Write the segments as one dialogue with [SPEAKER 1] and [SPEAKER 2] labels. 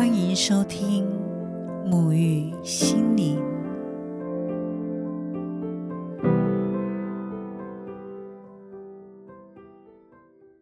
[SPEAKER 1] 欢迎收听沐浴心灵。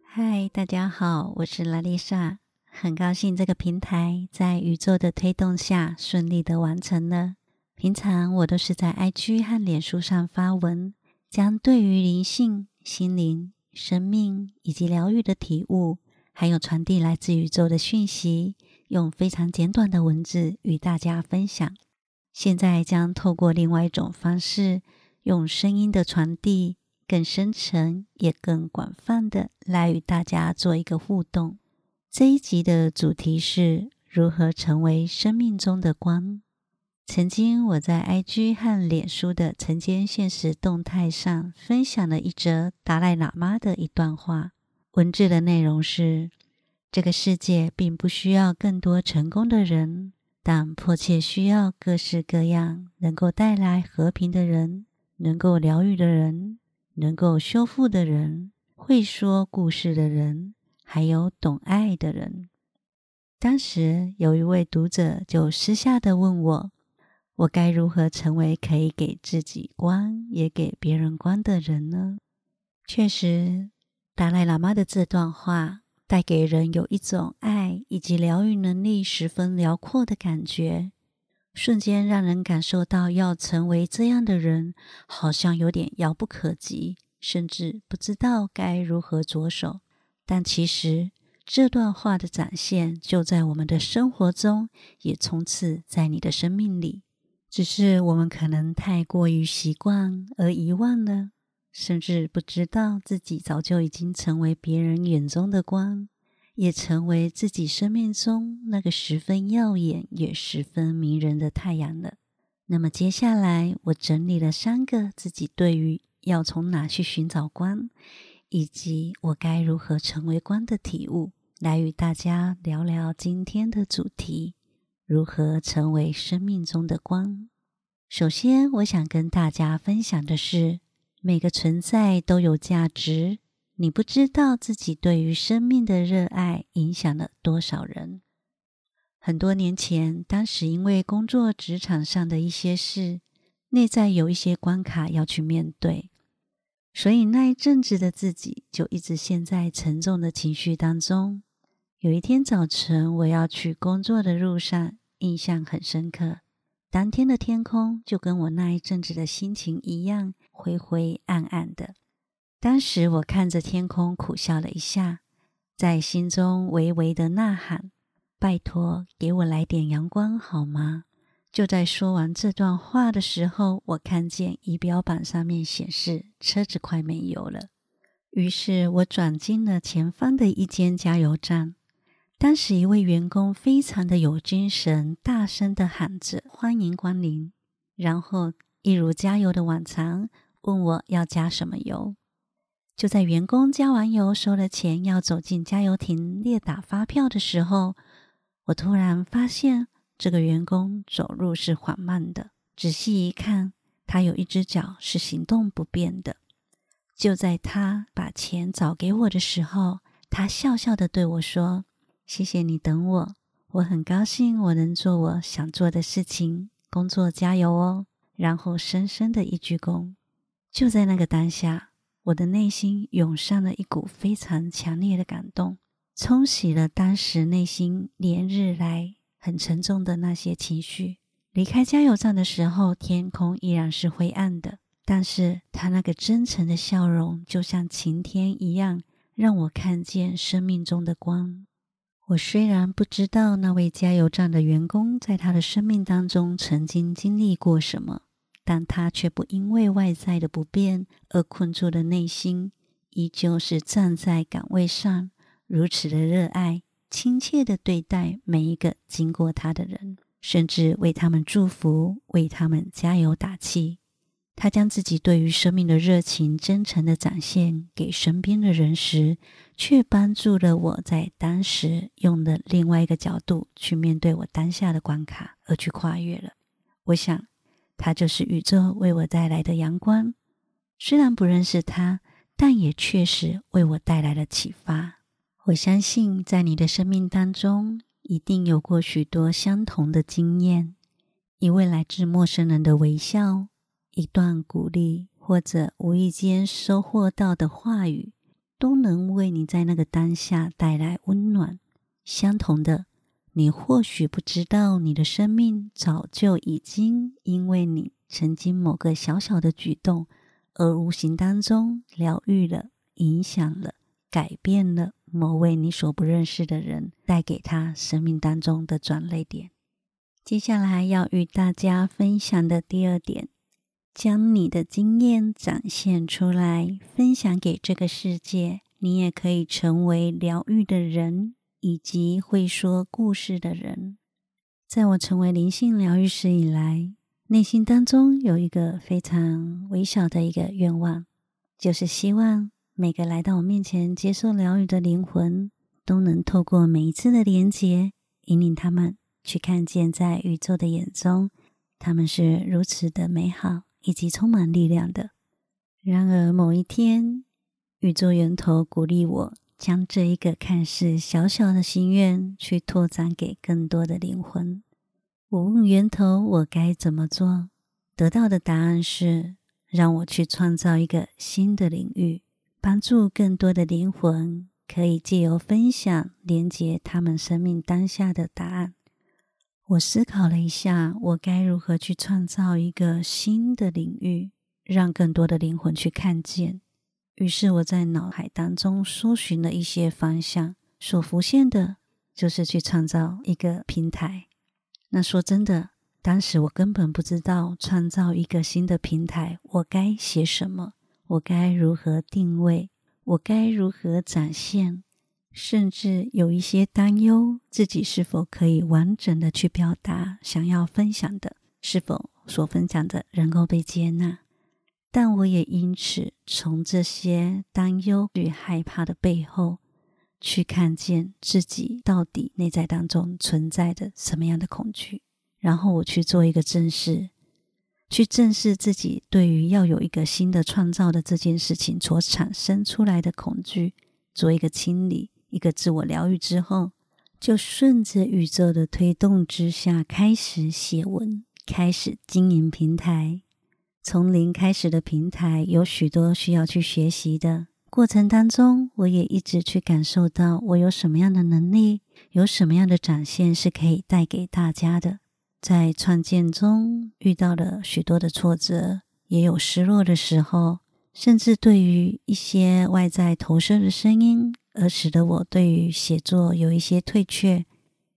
[SPEAKER 2] 嗨，大家好，我是拉丽莎，很高兴这个平台在宇宙的推动下顺利的完成了。平常我都是在 IG 和脸书上发文，将对于灵性、心灵、生命以及疗愈的体悟，还有传递来自宇宙的讯息。用非常简短的文字与大家分享。现在将透过另外一种方式，用声音的传递，更深层也更广泛的来与大家做一个互动。这一集的主题是如何成为生命中的光。曾经我在 IG 和脸书的晨间现实动态上分享了一则达赖喇嘛的一段话，文字的内容是。这个世界并不需要更多成功的人，但迫切需要各式各样能够带来和平的人，能够疗愈的人，能够修复的人，会说故事的人，还有懂爱的人。当时有一位读者就私下的问我：“我该如何成为可以给自己光，也给别人光的人呢？”确实，达赖喇嘛的这段话。带给人有一种爱以及疗愈能力十分辽阔的感觉，瞬间让人感受到要成为这样的人，好像有点遥不可及，甚至不知道该如何着手。但其实这段话的展现就在我们的生活中，也充斥在你的生命里，只是我们可能太过于习惯而遗忘了。甚至不知道自己早就已经成为别人眼中的光，也成为自己生命中那个十分耀眼也十分迷人的太阳了。那么接下来，我整理了三个自己对于要从哪去寻找光，以及我该如何成为光的体悟，来与大家聊聊今天的主题：如何成为生命中的光。首先，我想跟大家分享的是。每个存在都有价值。你不知道自己对于生命的热爱影响了多少人。很多年前，当时因为工作职场上的一些事，内在有一些关卡要去面对，所以那一阵子的自己就一直陷在沉重的情绪当中。有一天早晨，我要去工作的路上，印象很深刻。当天的天空就跟我那一阵子的心情一样。灰灰暗暗的，当时我看着天空，苦笑了一下，在心中微微的呐喊：“拜托，给我来点阳光好吗？”就在说完这段话的时候，我看见仪表板上面显示车子快没油了，于是我转进了前方的一间加油站。当时一位员工非常的有精神，大声的喊着：“欢迎光临！”然后一如加油的往常。问我要加什么油？就在员工加完油、收了钱，要走进加油亭列打发票的时候，我突然发现这个员工走路是缓慢的。仔细一看，他有一只脚是行动不便的。就在他把钱找给我的时候，他笑笑的对我说：“谢谢你等我，我很高兴我能做我想做的事情，工作加油哦。”然后深深的一鞠躬。就在那个当下，我的内心涌上了一股非常强烈的感动，冲洗了当时内心连日来很沉重的那些情绪。离开加油站的时候，天空依然是灰暗的，但是他那个真诚的笑容，就像晴天一样，让我看见生命中的光。我虽然不知道那位加油站的员工在他的生命当中曾经经历过什么。但他却不因为外在的不便而困住了内心，依旧是站在岗位上，如此的热爱，亲切的对待每一个经过他的人，甚至为他们祝福，为他们加油打气。他将自己对于生命的热情真诚的展现给身边的人时，却帮助了我在当时用的另外一个角度去面对我当下的关卡，而去跨越了。我想。他就是宇宙为我带来的阳光，虽然不认识他，但也确实为我带来了启发。我相信，在你的生命当中，一定有过许多相同的经验：一位来自陌生人的微笑，一段鼓励，或者无意间收获到的话语，都能为你在那个当下带来温暖。相同的，你或许不知道，你的生命早就已经因为你曾经某个小小的举动，而无形当中疗愈了、影响了、改变了。某位你所不认识的人，带给他生命当中的转泪点。接下来要与大家分享的第二点，将你的经验展现出来，分享给这个世界。你也可以成为疗愈的人，以及会说故事的人。在我成为灵性疗愈师以来，内心当中有一个非常微小的一个愿望，就是希望。每个来到我面前接受疗愈的灵魂，都能透过每一次的连接，引领他们去看见，在宇宙的眼中，他们是如此的美好以及充满力量的。然而，某一天，宇宙源头鼓励我，将这一个看似小小的心愿，去拓展给更多的灵魂。我问源头，我该怎么做？得到的答案是，让我去创造一个新的领域。帮助更多的灵魂可以借由分享连接他们生命当下的答案。我思考了一下，我该如何去创造一个新的领域，让更多的灵魂去看见。于是我在脑海当中搜寻了一些方向，所浮现的就是去创造一个平台。那说真的，当时我根本不知道创造一个新的平台，我该写什么。我该如何定位？我该如何展现？甚至有一些担忧，自己是否可以完整的去表达想要分享的？是否所分享的能够被接纳？但我也因此从这些担忧与害怕的背后，去看见自己到底内在当中存在着什么样的恐惧，然后我去做一个正视。去正视自己对于要有一个新的创造的这件事情所产生出来的恐惧，做一个清理，一个自我疗愈之后，就顺着宇宙的推动之下开始写文，开始经营平台。从零开始的平台有许多需要去学习的过程当中，我也一直去感受到我有什么样的能力，有什么样的展现是可以带给大家的。在创建中遇到了许多的挫折，也有失落的时候，甚至对于一些外在投射的声音，而使得我对于写作有一些退却。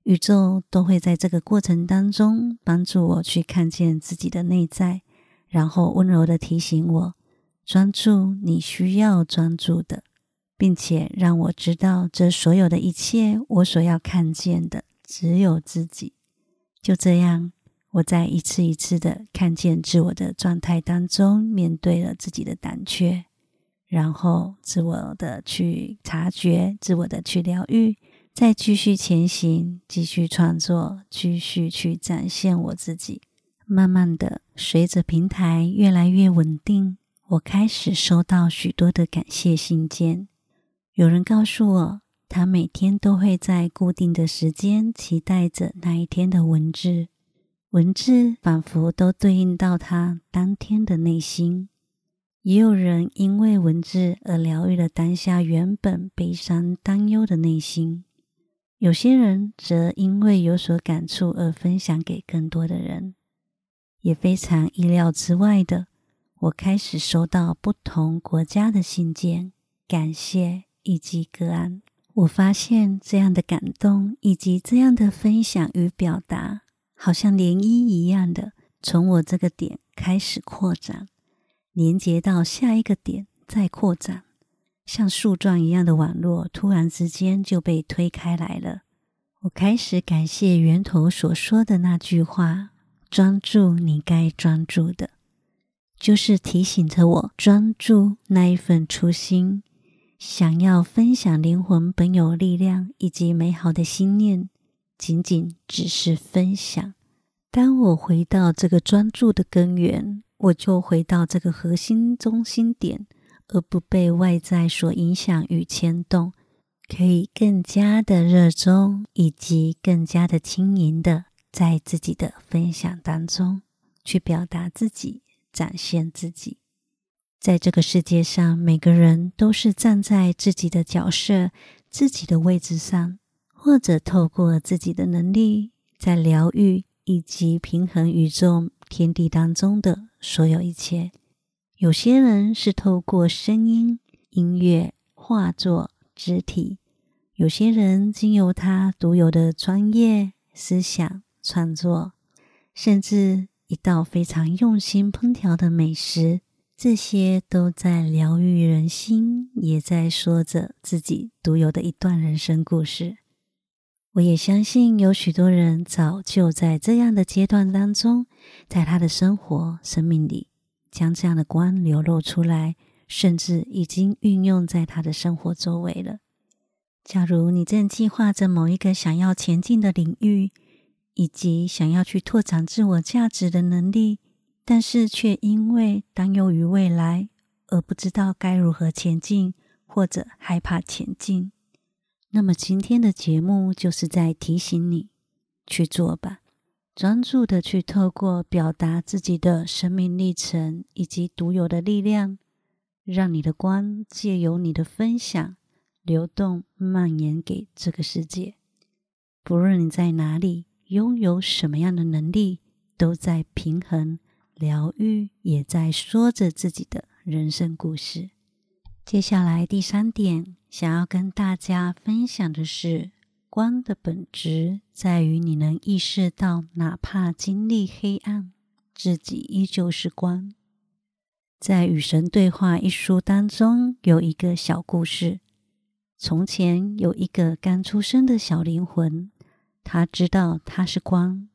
[SPEAKER 2] 宇宙都会在这个过程当中帮助我去看见自己的内在，然后温柔的提醒我专注你需要专注的，并且让我知道这所有的一切，我所要看见的只有自己。就这样，我在一次一次的看见自我的状态当中，面对了自己的胆怯，然后自我的去察觉，自我的去疗愈，再继续前行，继续创作，继续去展现我自己。慢慢的，随着平台越来越稳定，我开始收到许多的感谢信件。有人告诉我。他每天都会在固定的时间期待着那一天的文字，文字仿佛都对应到他当天的内心。也有人因为文字而疗愈了当下原本悲伤担忧的内心，有些人则因为有所感触而分享给更多的人。也非常意料之外的，我开始收到不同国家的信件，感谢以及个案。我发现这样的感动，以及这样的分享与表达，好像涟漪一样的从我这个点开始扩展，连接到下一个点，再扩展，像树状一样的网络，突然之间就被推开来了。我开始感谢源头所说的那句话：“专注你该专注的”，就是提醒着我专注那一份初心。想要分享灵魂本有力量以及美好的心念，仅仅只是分享。当我回到这个专注的根源，我就回到这个核心中心点，而不被外在所影响与牵动，可以更加的热衷，以及更加的轻盈的，在自己的分享当中去表达自己，展现自己。在这个世界上，每个人都是站在自己的角色、自己的位置上，或者透过自己的能力，在疗愈以及平衡宇宙天地当中的所有一切。有些人是透过声音、音乐、画作、肢体。有些人经由他独有的专业思想创作，甚至一道非常用心烹调的美食，这些都在疗愈人心，也在说着自己独有的一段人生故事。我也相信有许多人早就在这样的阶段当中，在他的生活生命里，将这样的光流露出来，甚至已经运用在他的生活周围了。假如你正计划着某一个想要前进的领域，以及想要去拓展自我价值的能力，但是却因为担忧于未来而不知道该如何前进，或者害怕前进，那么今天的节目就是在提醒你去做吧，专注的去透过表达自己的生命历程以及独有的力量，让你的光借由你的分享。流动蔓延给这个世界，不论你在哪里，拥有什么样的能力，都在平衡、疗愈，也在说着自己的人生故事。接下来第三点，想要跟大家分享的是，光的本质在于你能意识到，哪怕经历黑暗，自己依旧是光。在《与神对话》一书当中，有一个小故事。从前有一个刚出生的小灵魂，他知道他是光，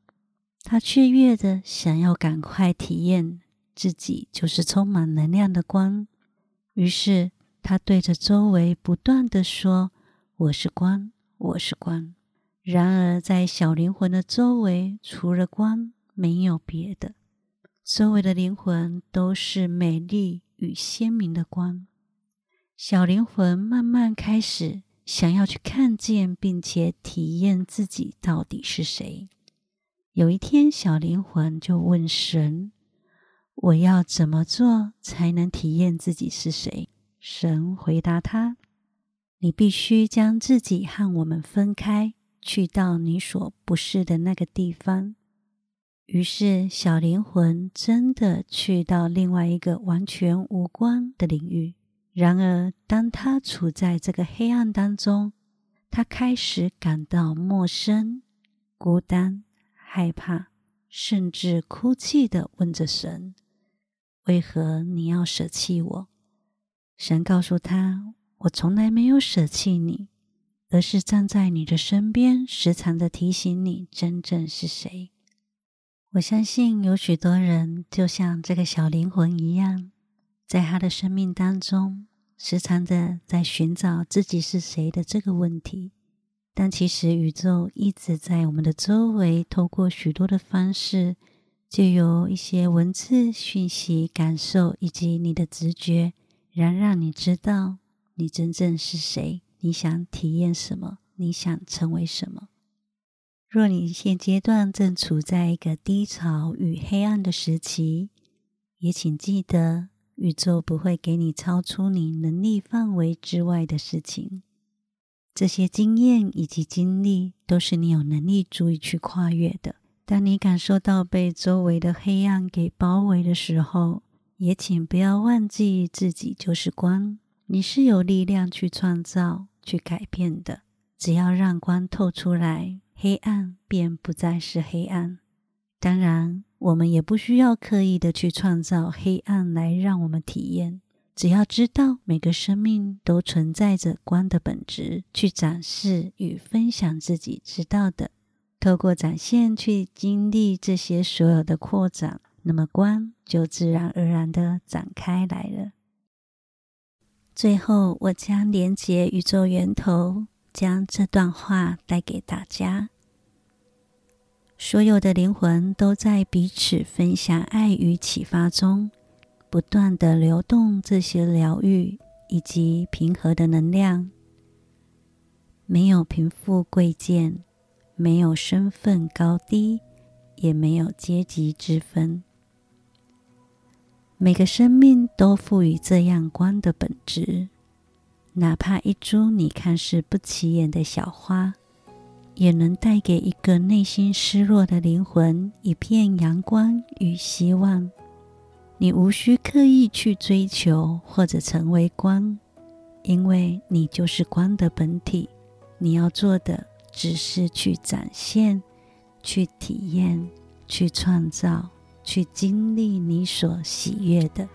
[SPEAKER 2] 他雀跃的想要赶快体验自己就是充满能量的光。于是他对着周围不断的说：“我是光，我是光。”然而在小灵魂的周围，除了光，没有别的。周围的灵魂都是美丽与鲜明的光。小灵魂慢慢开始想要去看见，并且体验自己到底是谁。有一天，小灵魂就问神：“我要怎么做才能体验自己是谁？”神回答他：“你必须将自己和我们分开，去到你所不是的那个地方。”于是，小灵魂真的去到另外一个完全无关的领域。然而，当他处在这个黑暗当中，他开始感到陌生、孤单、害怕，甚至哭泣的问着神：“为何你要舍弃我？”神告诉他：“我从来没有舍弃你，而是站在你的身边，时常的提醒你真正是谁。”我相信有许多人就像这个小灵魂一样。在他的生命当中，时常的在寻找自己是谁的这个问题，但其实宇宙一直在我们的周围，透过许多的方式，就有一些文字讯息、感受以及你的直觉，然让你知道你真正是谁，你想体验什么，你想成为什么。若你现阶段正处在一个低潮与黑暗的时期，也请记得。宇宙不会给你超出你能力范围之外的事情。这些经验以及经历都是你有能力足以去跨越的。当你感受到被周围的黑暗给包围的时候，也请不要忘记自己就是光，你是有力量去创造、去改变的。只要让光透出来，黑暗便不再是黑暗。当然。我们也不需要刻意的去创造黑暗来让我们体验，只要知道每个生命都存在着光的本质，去展示与分享自己知道的，透过展现去经历这些所有的扩展，那么光就自然而然的展开来了。最后，我将连接宇宙源头，将这段话带给大家。所有的灵魂都在彼此分享爱与启发中，不断的流动这些疗愈以及平和的能量。没有贫富贵贱，没有身份高低，也没有阶级之分。每个生命都赋予这样光的本质，哪怕一株你看似不起眼的小花，也能带给一个内心失落的灵魂一片阳光与希望。你无需刻意去追求或者成为光，因为你就是光的本体。你要做的只是去展现、去体验、去创造、去经历你所喜悦的。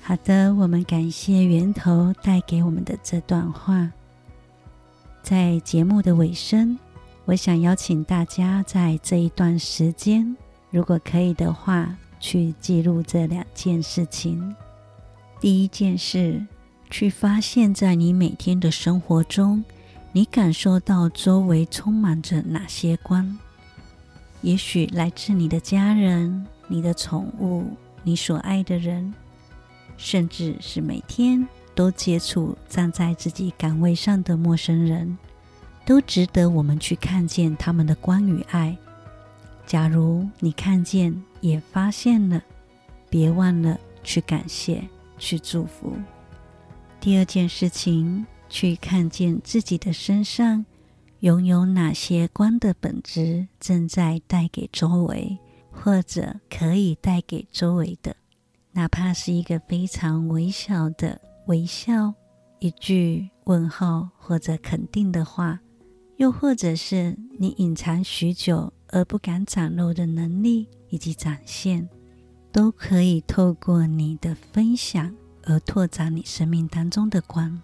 [SPEAKER 2] 好的，我们感谢源头带给我们的这段话。在节目的尾声，我想邀请大家在这一段时间，如果可以的话。去记录这两件事情。第一件事，去发现，在你每天的生活中，你感受到周围充满着哪些光？也许来自你的家人、你的宠物、你所爱的人，甚至是每天都接触站在自己岗位上的陌生人，都值得我们去看见他们的光与爱。假如你看见也发现了，别忘了去感谢、去祝福。第二件事情，去看见自己的身上拥有哪些光的本质正在带给周围，或者可以带给周围的，哪怕是一个非常微小的微笑、一句问候或者肯定的话，又或者是你隐藏许久。而不敢展露的能力以及展现，都可以透过你的分享而拓展你生命当中的光。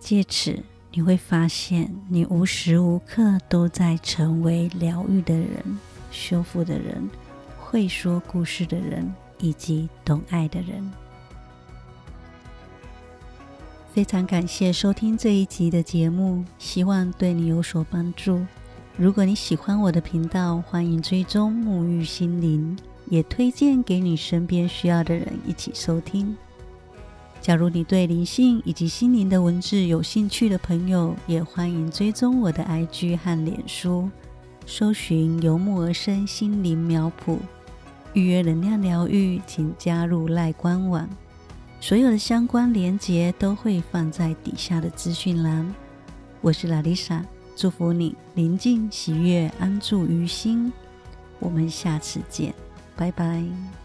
[SPEAKER 2] 借此，你会发现，你无时无刻都在成为疗愈的人、修复的人、会说故事的人以及懂爱的人。非常感谢收听这一集的节目，希望对你有所帮助。如果你喜欢我的频道，欢迎追踪沐浴心灵，也推荐给你身边需要的人一起收听。假如你对灵性以及心灵的文字有兴趣的朋友，也欢迎追踪我的 IG 和脸书，搜寻“由木而生心灵苗圃”，预约能量疗愈，请加入赖官网。所有的相关连结都会放在底下的资讯栏。我是拉丽莎。祝福你宁静、喜悦、安住于心。我们下次见，拜拜。